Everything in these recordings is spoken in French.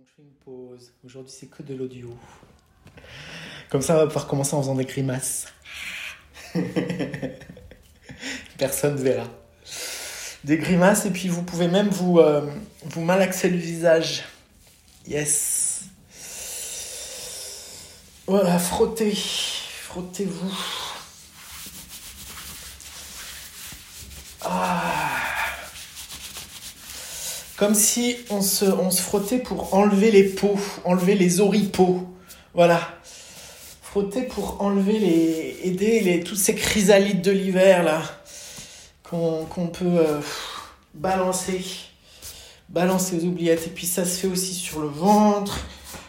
Je fais une pause. Aujourd'hui c'est que de l'audio. Comme ça on va pouvoir commencer en faisant des grimaces. Personne ne verra. Des grimaces et puis vous pouvez même vous, euh, vous malaxer le visage. Yes. Voilà, frottez. Frottez-vous. Comme si on se, on se frottait pour enlever les peaux, enlever les oripeaux. Voilà. Frotter pour enlever les. aider les, toutes ces chrysalides de l'hiver là. Qu'on peut euh, balancer. Balancer aux oubliettes. Et puis ça se fait aussi sur le ventre,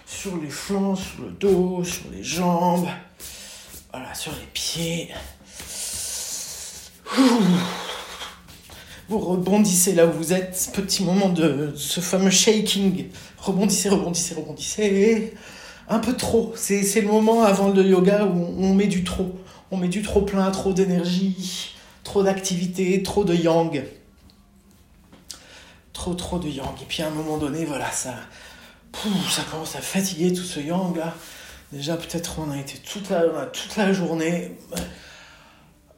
sur les flancs, sur le dos, sur les jambes. Voilà, sur les pieds. Ouh. Rebondissez là où vous êtes. Petit moment de ce fameux shaking. Rebondissez, rebondissez, rebondissez. Un peu trop. C'est le moment avant le yoga où on met du trop. On met du trop plein, trop d'énergie, trop d'activité, trop de yang. Trop, trop de yang. Et puis à un moment donné, voilà, ça, ça commence à fatiguer tout ce yang là. Déjà, peut-être on a été toute la journée.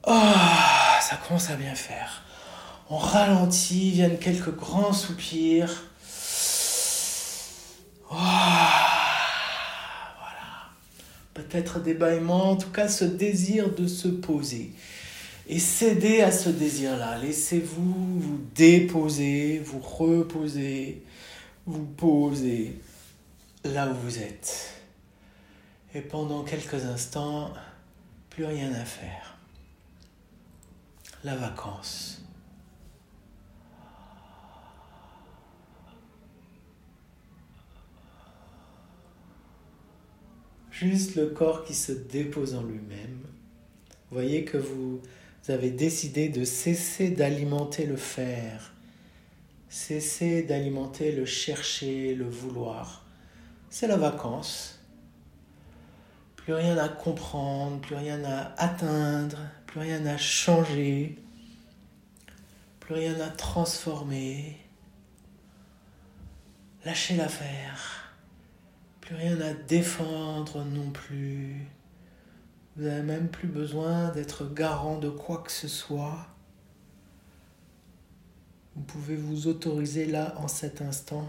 Ah, ça commence à bien faire. On ralentit, viennent quelques grands soupirs. Ah, voilà. Peut-être des bâillements, en tout cas ce désir de se poser. Et cédez à ce désir-là. Laissez-vous vous déposer, vous reposer, vous poser là où vous êtes. Et pendant quelques instants, plus rien à faire. La vacance. Le corps qui se dépose en lui-même. Voyez que vous avez décidé de cesser d'alimenter le faire, cesser d'alimenter le chercher, le vouloir. C'est la vacance. Plus rien à comprendre, plus rien à atteindre, plus rien à changer, plus rien à transformer. Lâchez l'affaire. Plus rien à défendre non plus. Vous n'avez même plus besoin d'être garant de quoi que ce soit. Vous pouvez vous autoriser là, en cet instant,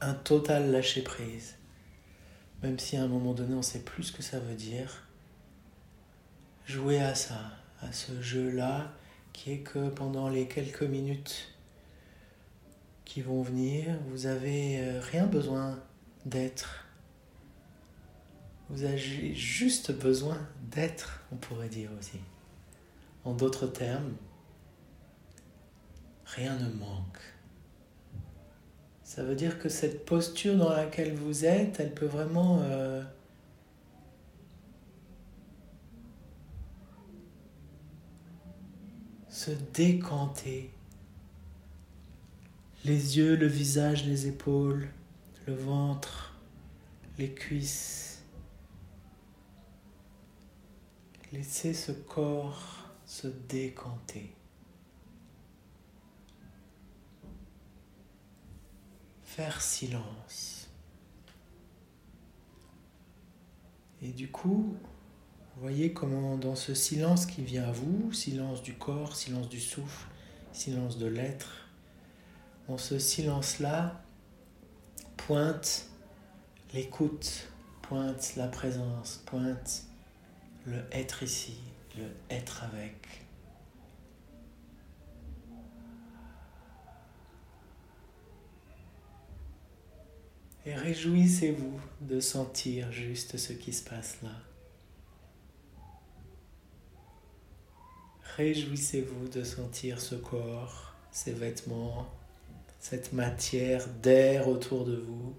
un total lâcher-prise. Même si à un moment donné, on ne sait plus ce que ça veut dire. Jouez à ça, à ce jeu-là, qui est que pendant les quelques minutes qui vont venir, vous avez euh, rien besoin d'être. Vous avez juste besoin d'être, on pourrait dire aussi. En d'autres termes, rien ne manque. Ça veut dire que cette posture dans laquelle vous êtes, elle peut vraiment euh, se décanter. Les yeux, le visage, les épaules, le ventre, les cuisses. Laissez ce corps se décanter. Faire silence. Et du coup, vous voyez comment dans ce silence qui vient à vous, silence du corps, silence du souffle, silence de l'être, dans ce silence-là, pointe l'écoute, pointe la présence, pointe le être ici, le être avec. Et réjouissez-vous de sentir juste ce qui se passe là. Réjouissez-vous de sentir ce corps, ces vêtements, cette matière d'air autour de vous,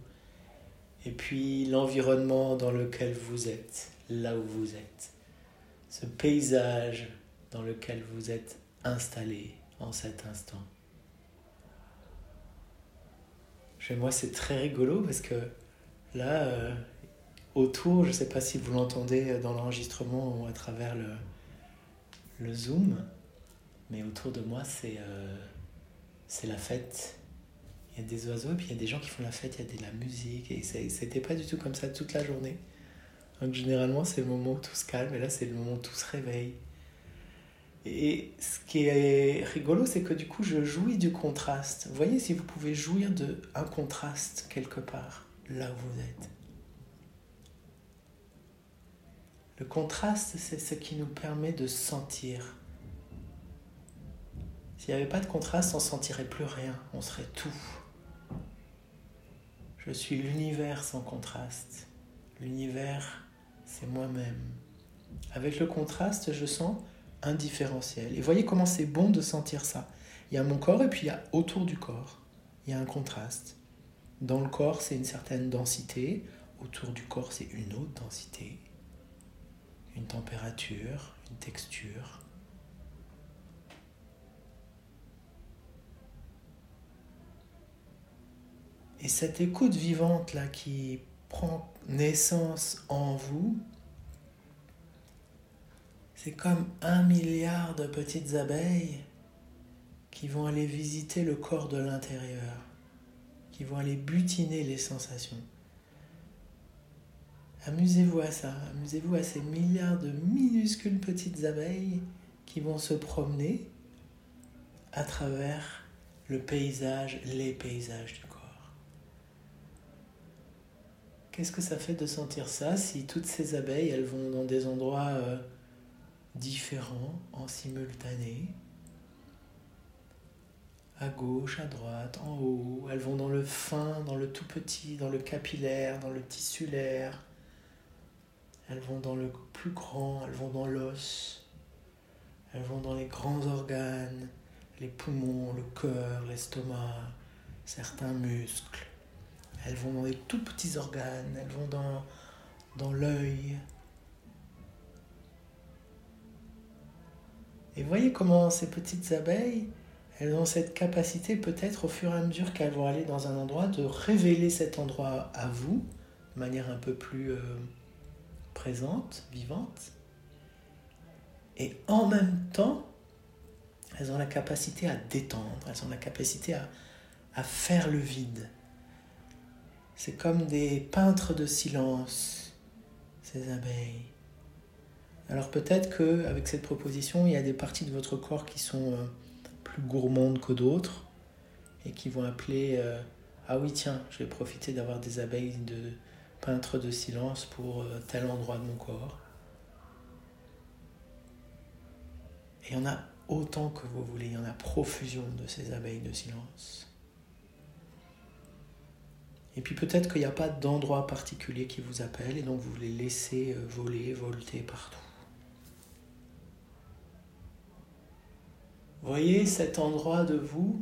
et puis l'environnement dans lequel vous êtes, là où vous êtes, ce paysage dans lequel vous êtes installé en cet instant. Chez moi, c'est très rigolo parce que là, euh, autour, je ne sais pas si vous l'entendez dans l'enregistrement ou à travers le, le Zoom, mais autour de moi, c'est euh, c'est la fête. Des oiseaux, et puis il y a des gens qui font la fête, il y a de la musique, et c'était pas du tout comme ça toute la journée. Donc généralement, c'est le moment où tout se calme, et là, c'est le moment où tout se réveille. Et ce qui est rigolo, c'est que du coup, je jouis du contraste. Vous voyez si vous pouvez jouir d'un contraste quelque part, là où vous êtes. Le contraste, c'est ce qui nous permet de sentir. S'il n'y avait pas de contraste, on ne sentirait plus rien, on serait tout. Je suis l'univers sans contraste. L'univers, c'est moi-même. Avec le contraste, je sens un différentiel. Et voyez comment c'est bon de sentir ça. Il y a mon corps et puis il y a autour du corps. Il y a un contraste. Dans le corps, c'est une certaine densité. Autour du corps, c'est une autre densité une température, une texture. Et cette écoute vivante là qui prend naissance en vous, c'est comme un milliard de petites abeilles qui vont aller visiter le corps de l'intérieur, qui vont aller butiner les sensations. Amusez-vous à ça, amusez-vous à ces milliards de minuscules petites abeilles qui vont se promener à travers le paysage, les paysages du corps. Qu'est-ce que ça fait de sentir ça si toutes ces abeilles, elles vont dans des endroits euh, différents en simultané? À gauche, à droite, en haut, elles vont dans le fin, dans le tout petit, dans le capillaire, dans le tissulaire, elles vont dans le plus grand, elles vont dans l'os, elles vont dans les grands organes, les poumons, le cœur, l'estomac, certains muscles. Elles vont dans les tout petits organes, elles vont dans, dans l'œil. Et voyez comment ces petites abeilles, elles ont cette capacité peut-être au fur et à mesure qu'elles vont aller dans un endroit de révéler cet endroit à vous de manière un peu plus... Euh, présentes, vivantes, et en même temps, elles ont la capacité à détendre, elles ont la capacité à faire le vide. C'est comme des peintres de silence, ces abeilles. Alors peut-être qu'avec cette proposition, il y a des parties de votre corps qui sont euh, plus gourmandes que d'autres et qui vont appeler euh, Ah oui, tiens, je vais profiter d'avoir des abeilles de, peintre de silence pour euh, tel endroit de mon corps. Et il y en a autant que vous voulez, il y en a profusion de ces abeilles de silence. Et puis peut-être qu'il n'y a pas d'endroit particulier qui vous appelle et donc vous les laissez euh, voler, volter partout. Voyez cet endroit de vous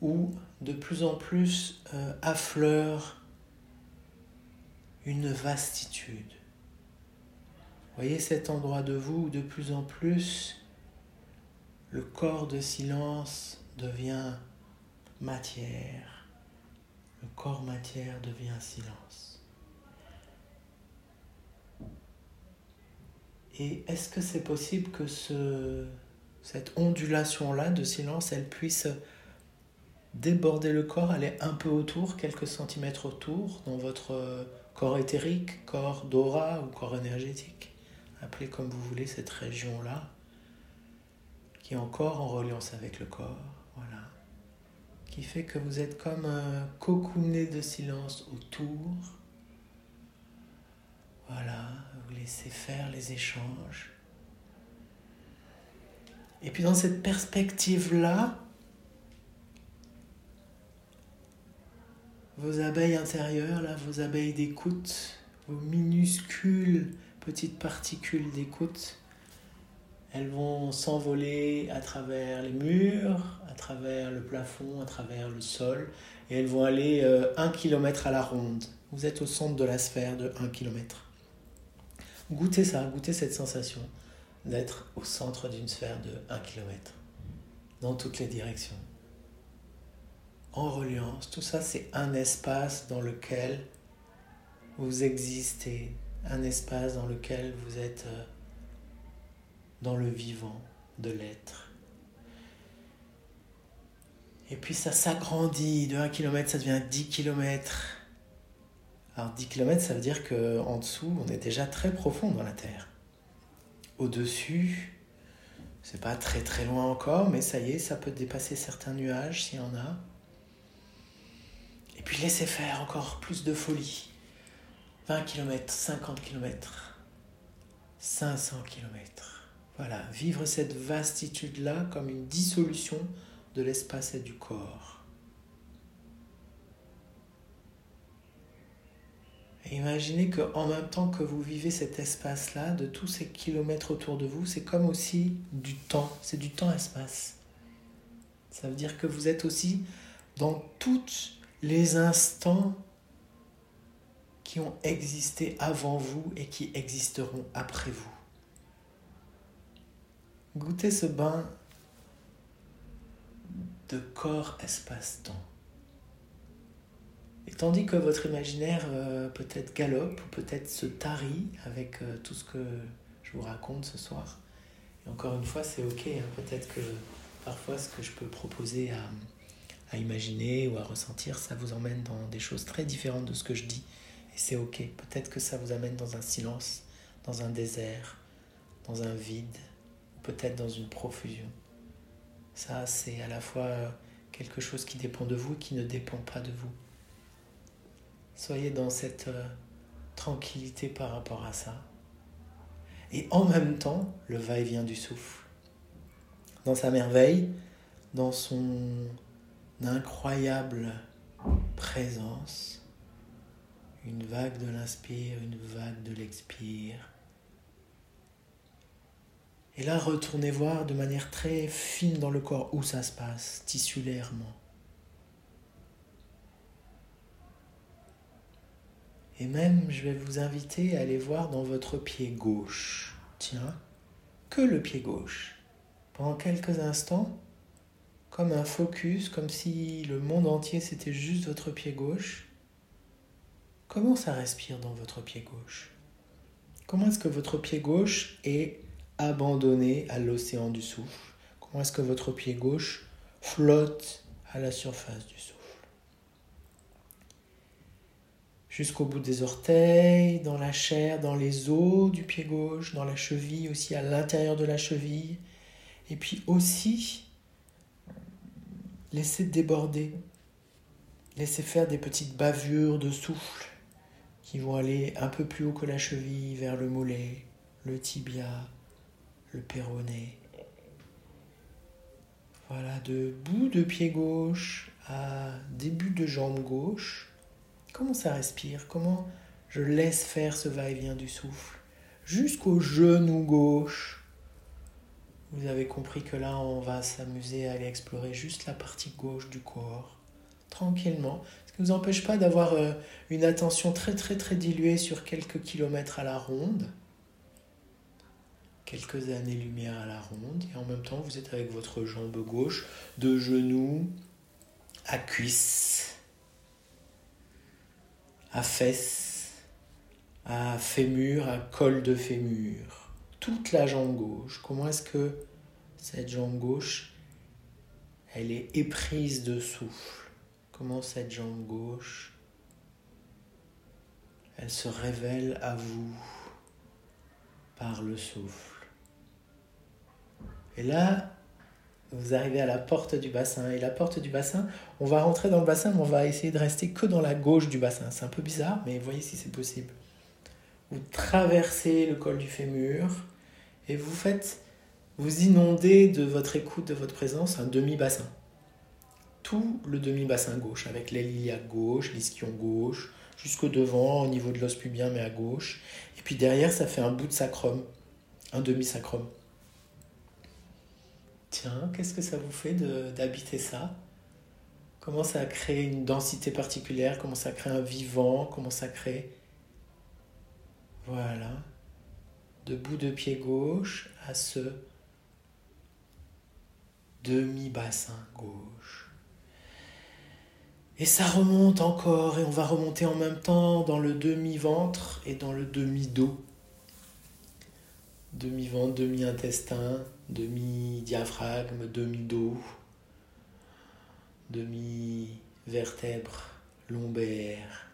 où de plus en plus euh, affleure une vastitude. Voyez cet endroit de vous où de plus en plus le corps de silence devient matière. Le corps matière devient silence. Et est-ce que c'est possible que ce, cette ondulation-là de silence, elle puisse déborder le corps, aller un peu autour, quelques centimètres autour, dans votre corps éthérique, corps d'aura ou corps énergétique? Appelez comme vous voulez cette région-là, qui est encore en reliance avec le corps. Qui fait que vous êtes comme un cocooné de silence autour. Voilà, vous laissez faire les échanges. Et puis dans cette perspective-là, vos abeilles intérieures, vos abeilles d'écoute, vos minuscules petites particules d'écoute, elles vont s'envoler à travers les murs, à travers le plafond, à travers le sol, et elles vont aller euh, un kilomètre à la ronde. Vous êtes au centre de la sphère de un kilomètre. Goûtez ça, goûtez cette sensation d'être au centre d'une sphère de un kilomètre, dans toutes les directions en reliance. Tout ça, c'est un espace dans lequel vous existez, un espace dans lequel vous êtes euh, dans le vivant de l'être. Et puis ça s'agrandit. De 1 km, ça devient 10 km. Alors 10 km, ça veut dire qu'en dessous, on est déjà très profond dans la Terre. Au-dessus, c'est pas très très loin encore, mais ça y est, ça peut dépasser certains nuages s'il y en a. Et puis laissez faire encore plus de folie. 20 km, 50 km, 500 km. Voilà, vivre cette vastitude-là comme une dissolution de l'espace et du corps. Et imaginez qu'en même temps que vous vivez cet espace-là, de tous ces kilomètres autour de vous, c'est comme aussi du temps, c'est du temps-espace. Ça veut dire que vous êtes aussi dans tous les instants qui ont existé avant vous et qui existeront après vous. Goûtez ce bain de corps, espace, temps. Et tandis que votre imaginaire euh, peut-être galope ou peut-être se tarit avec euh, tout ce que je vous raconte ce soir. Et encore une fois, c'est ok. Hein. peut-être que parfois ce que je peux proposer à, à imaginer ou à ressentir, ça vous emmène dans des choses très différentes de ce que je dis. Et c'est ok. Peut-être que ça vous amène dans un silence, dans un désert, dans un vide, peut-être dans une profusion. Ça, c'est à la fois quelque chose qui dépend de vous et qui ne dépend pas de vous. Soyez dans cette euh, tranquillité par rapport à ça. Et en même temps, le va-et-vient du souffle. Dans sa merveille, dans son incroyable présence, une vague de l'inspire, une vague de l'expire, et là, retournez voir de manière très fine dans le corps où ça se passe, tissulairement. Et même, je vais vous inviter à aller voir dans votre pied gauche. Tiens, que le pied gauche. Pendant quelques instants, comme un focus, comme si le monde entier c'était juste votre pied gauche. Comment ça respire dans votre pied gauche? Comment est-ce que votre pied gauche est abandonné à l'océan du souffle. Comment est-ce que votre pied gauche flotte à la surface du souffle? Jusqu'au bout des orteils, dans la chair, dans les os du pied gauche, dans la cheville, aussi à l'intérieur de la cheville. Et puis aussi, laissez déborder, laissez faire des petites bavures de souffle qui vont aller un peu plus haut que la cheville, vers le mollet, le tibia, le. Voilà, de bout de pied gauche à début de jambe gauche. Comment ça respire? Comment je laisse faire ce va-et-vient du souffle? Jusqu'au genou gauche. Vous avez compris que là, on va s'amuser à aller explorer juste la partie gauche du corps, tranquillement. Ce qui ne vous empêche pas d'avoir euh, une attention très très très diluée sur quelques kilomètres à la ronde quelques années-lumière à la ronde et en même temps vous êtes avec votre jambe gauche de genou à cuisse, à fesse, à fémur, à col de fémur, toute la jambe gauche. Comment est-ce que cette jambe gauche, elle est éprise de souffle? Comment cette jambe gauche, elle se révèle à vous par le souffle? Et là, vous arrivez à la porte du bassin. Et la porte du bassin, on va rentrer dans le bassin, mais on va essayer de rester que dans la gauche du bassin. C'est un peu bizarre, mais voyez si c'est possible. Vous traversez le col du fémur et vous faites, vous inondez de votre écoute, de votre présence, un demi-bassin. Tout le demi-bassin gauche, avec l'héliac gauche, l'ischion gauche, jusqu'au devant, au niveau de l'os pubien, mais à gauche. Et puis derrière, ça fait un bout de sacrum, un demi-sacrum. Tiens, qu'est-ce que ça vous fait d'habiter ça? Comment ça crée une densité particulière? Comment ça crée un vivant? Comment ça crée... Voilà. De bout de pied gauche à ce demi-bassin gauche. Et ça remonte encore et on va remonter en même temps dans le demi-ventre et dans le demi-dos. Demi-ventre, demi-intestin, demi-diaphragme, demi-dos, demi-vertèbres lombaires.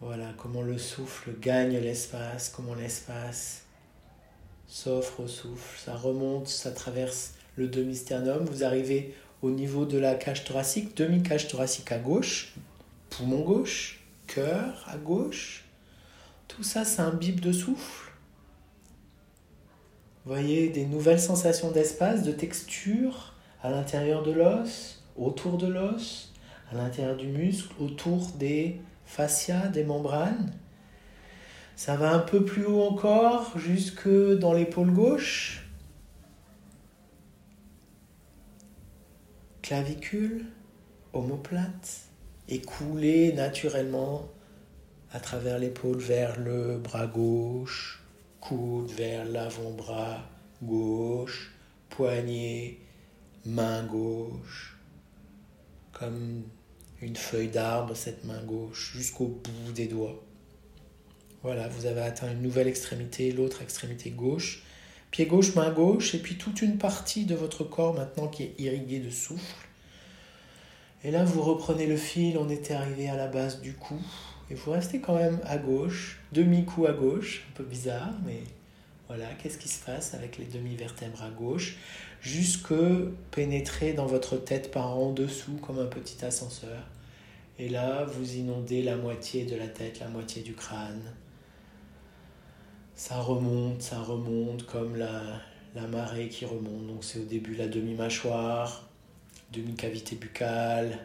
Voilà comment le souffle gagne l'espace, comment l'espace s'offre au souffle, ça remonte, ça traverse le demi-sternum, vous arrivez au niveau de la cage thoracique, demi-cage thoracique à gauche, poumon gauche, cœur à gauche. Tout ça, c'est un bip de souffle. Vous voyez des nouvelles sensations d'espace, de texture à l'intérieur de l'os, autour de l'os, à l'intérieur du muscle, autour des fascias, des membranes. Ça va un peu plus haut encore, jusque dans l'épaule gauche. Clavicule, omoplate, écoulé naturellement à travers l'épaule vers le bras gauche, coude vers l'avant-bras gauche, poignet, main gauche, comme une feuille d'arbre, cette main gauche, jusqu'au bout des doigts. Voilà, vous avez atteint une nouvelle extrémité, l'autre extrémité gauche. Pied gauche, main gauche, et puis toute une partie de votre corps maintenant qui est irriguée de souffle. Et là, vous reprenez le fil, on était arrivé à la base du cou, et vous restez quand même à gauche, demi-cou à gauche, un peu bizarre, mais voilà, qu'est-ce qui se passe avec les demi-vertèbres à gauche, jusque pénétrer dans votre tête par en dessous comme un petit ascenseur. Et là, vous inondez la moitié de la tête, la moitié du crâne ça remonte, ça remonte comme la, la marée qui remonte. Donc c'est au début la demi-mâchoire, demi-cavité buccale,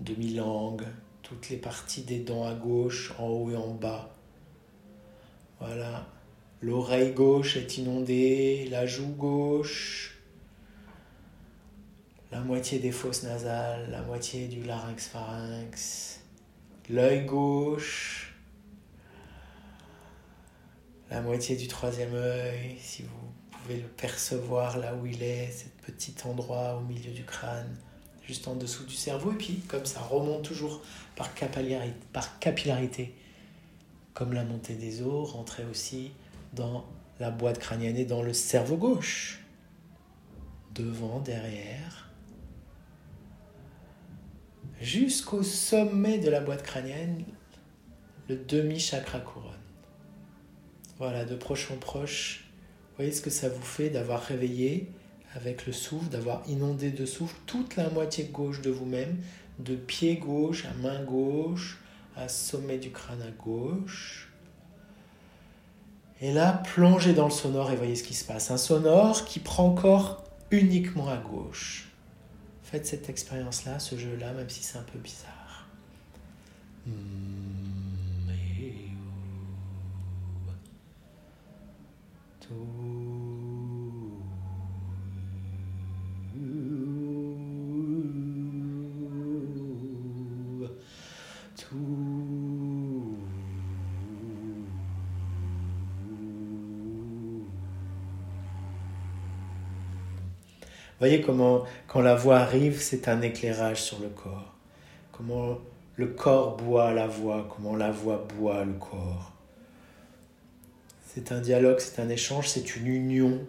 demi-langue, toutes les parties des dents à gauche, en haut et en bas. Voilà. L'oreille gauche est inondée, la joue gauche, la moitié des fosses nasales, la moitié du larynx pharynx, l'œil gauche, la moitié du troisième œil, si vous pouvez le percevoir là où il est, cet petit endroit au milieu du crâne, juste en dessous du cerveau, et puis comme ça remonte toujours par capillarité, comme la montée des os, rentrer aussi dans la boîte crânienne et dans le cerveau gauche, devant, derrière, jusqu'au sommet de la boîte crânienne, le demi-chakra couronne. Voilà, de proche en proche. Voyez ce que ça vous fait d'avoir réveillé avec le souffle, d'avoir inondé de souffle toute la moitié gauche de vous-même, de pied gauche à main gauche, à sommet du crâne à gauche. Et là, plongez dans le sonore et voyez ce qui se passe. Un sonore qui prend corps uniquement à gauche. Faites cette expérience-là, ce jeu-là, même si c'est un peu bizarre. Hmm. Voyez comment, quand la voix arrive, c'est un éclairage sur le corps. Comment le corps boit la voix, comment la voix boit le corps. C'est un dialogue, c'est un échange, c'est une union.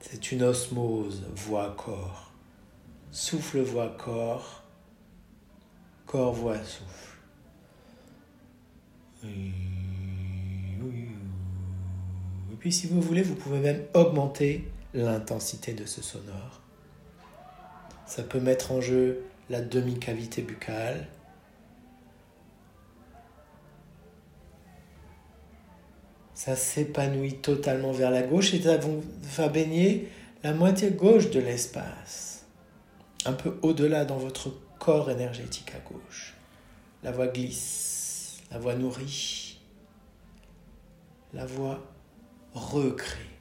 C'est une osmose, voix-corps. Souffle, voix, corps. Corps, voix, souffle. Et puis si vous voulez, vous pouvez même augmenter l'intensité de ce sonore. Ça peut mettre en jeu la demi-cavité buccale. Ça s'épanouit totalement vers la gauche et va baigner la moitié gauche de l'espace, un peu au-delà dans votre corps énergétique à gauche. La voix glisse, la voix nourrit, la voix recrée.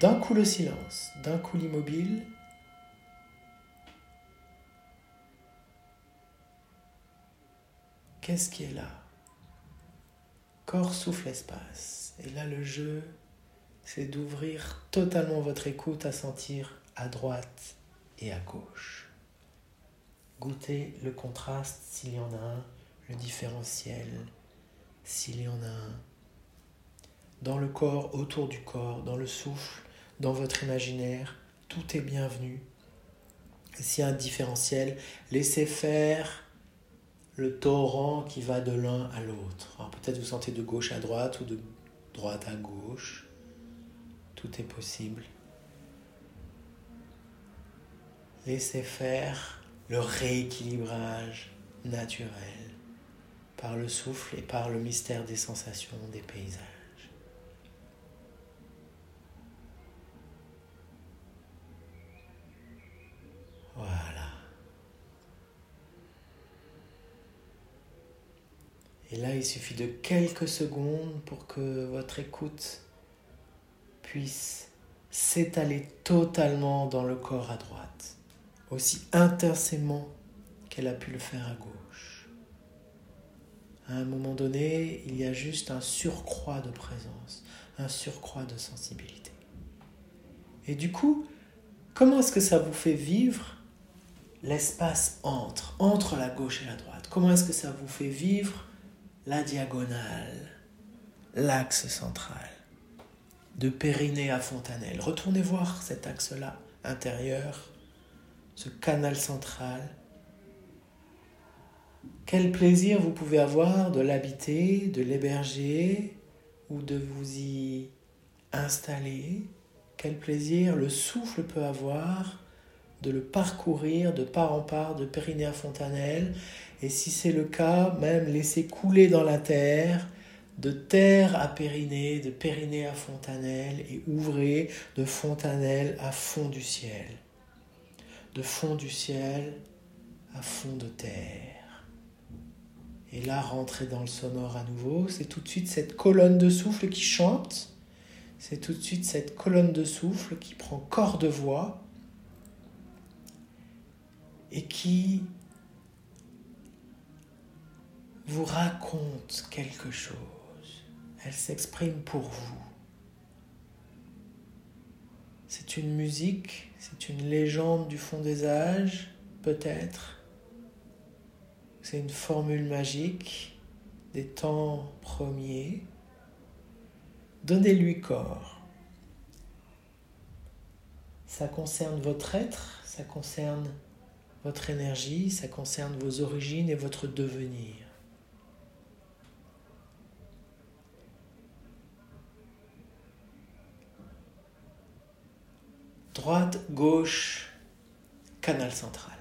D'un coup le silence, d'un coup l'immobile, Qu'est-ce qui est là? Corps, souffle, espace. Et là, le jeu, c'est d'ouvrir totalement votre écoute à sentir à droite et à gauche. Goûtez le contraste s'il y en a un, le différentiel s'il y en a un. Dans le corps, autour du corps, dans le souffle, dans votre imaginaire, tout est bienvenu. S'il y a un différentiel, laissez faire le torrent qui va de l'un à l'autre. peut-être vous sentez de gauche à droite ou de droite à gauche. Tout est possible. Laissez faire le rééquilibrage naturel par le souffle et par le mystère des sensations, des paysages. Voilà. Et là, il suffit de quelques secondes pour que votre écoute puisse s'étaler totalement dans le corps à droite, aussi intensément qu'elle a pu le faire à gauche. À un moment donné, il y a juste un surcroît de présence, un surcroît de sensibilité. Et du coup, comment est-ce que ça vous fait vivre l'espace entre, entre la gauche et la droite? Comment est-ce que ça vous fait vivre la diagonale, l'axe central De Périnée à Fontanelle. Retournez voir cet axe-là intérieur, ce canal central. Quel plaisir vous pouvez avoir de l'habiter, de l'héberger ou de vous y installer. Quel plaisir le souffle peut avoir de le parcourir de part en part de Périnée à Fontanelle, et si c'est le cas, même laisser couler dans la terre, de terre à Périnée, de Périnée à Fontanelle, et ouvrez de Fontanelle à fond du ciel, de fond du ciel à fond de terre. Et là, rentrer dans le sonore à nouveau, c'est tout de suite cette colonne de souffle qui chante, c'est tout de suite cette colonne de souffle qui prend corps de voix, et qui vous raconte quelque chose. Elle s'exprime pour vous. C'est une musique, c'est une légende du fond des âges, peut-être. C'est une formule magique des temps premiers. Donnez-lui corps. Ça concerne votre être, ça concerne votre énergie, ça concerne vos origines et votre devenir. Droite, gauche, canal central.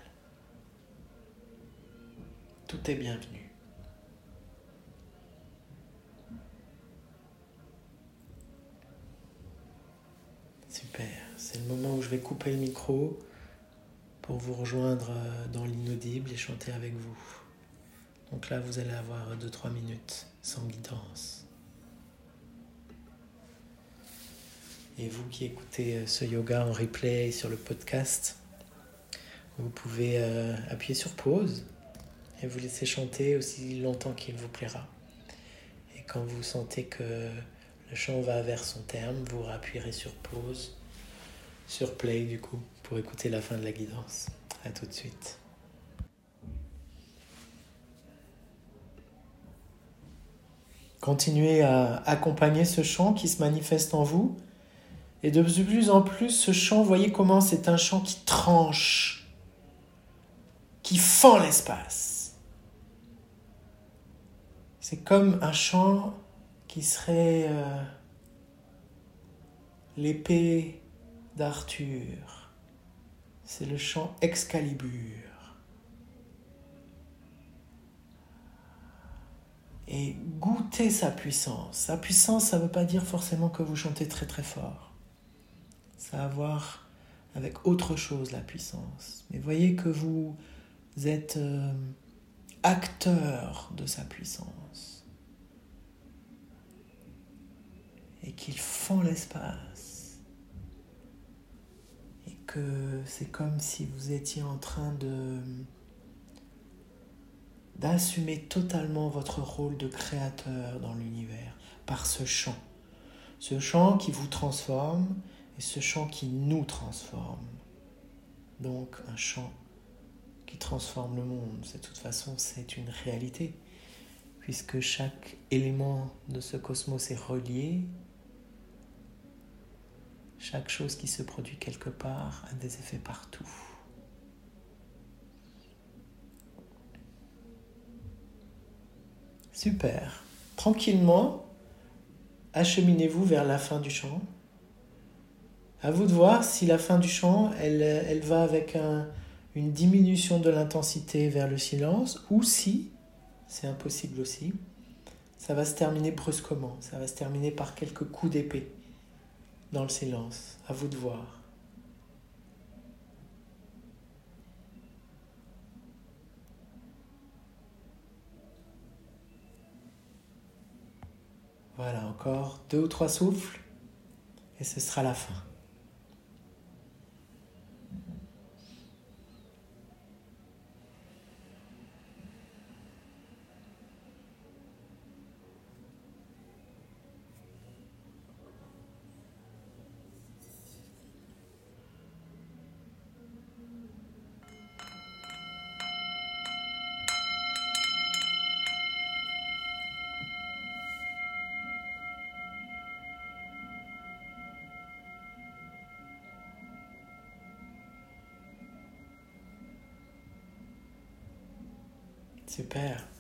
Tout est bienvenu. Super, c'est le moment où je vais couper le micro pour vous rejoindre euh, dans l'inaudible et chanter avec vous. Donc là, vous allez avoir 2-3 minutes sans guidance. Et vous qui écoutez euh, ce yoga en replay sur le podcast, vous pouvez euh, appuyer sur pause et vous laisser chanter aussi longtemps qu'il vous plaira. Et quand vous sentez que le chant va vers son terme, vous rappuierez sur pause, sur play du coup pour écouter la fin de la guidance. À tout de suite. Continuez à accompagner ce chant qui se manifeste en vous. Et de plus en plus, ce chant, voyez comment c'est un chant qui tranche, qui fend l'espace. C'est comme un chant qui serait euh, l'épée d'Arthur c'est le chant Excalibur. Et goûtez sa puissance. Sa puissance, ça ne veut pas dire forcément que vous chantez très très fort. Ça a à voir avec autre chose, la puissance. Mais voyez que vous êtes euh, acteur de sa puissance. Et qu'il fend l'espace c'est comme si vous étiez en train de d'assumer totalement votre rôle de créateur dans l'univers par ce chant. Ce chant qui vous transforme et ce chant qui nous transforme. Donc un chant qui transforme le monde. De toute façon, c'est une réalité, puisque chaque élément de ce cosmos est relié. Chaque chose qui se produit quelque part a des effets partout. Super. Tranquillement, acheminez-vous vers la fin du chant. À vous de voir si la fin du chant, elle, va avec un, une diminution de l'intensité vers le silence, ou si, c'est impossible aussi, ça va se terminer brusquement, ça va se terminer par quelques coups d'épée dans le silence. À vous de voir. Voilà, encore deux ou trois souffles et ce sera la fin. Super.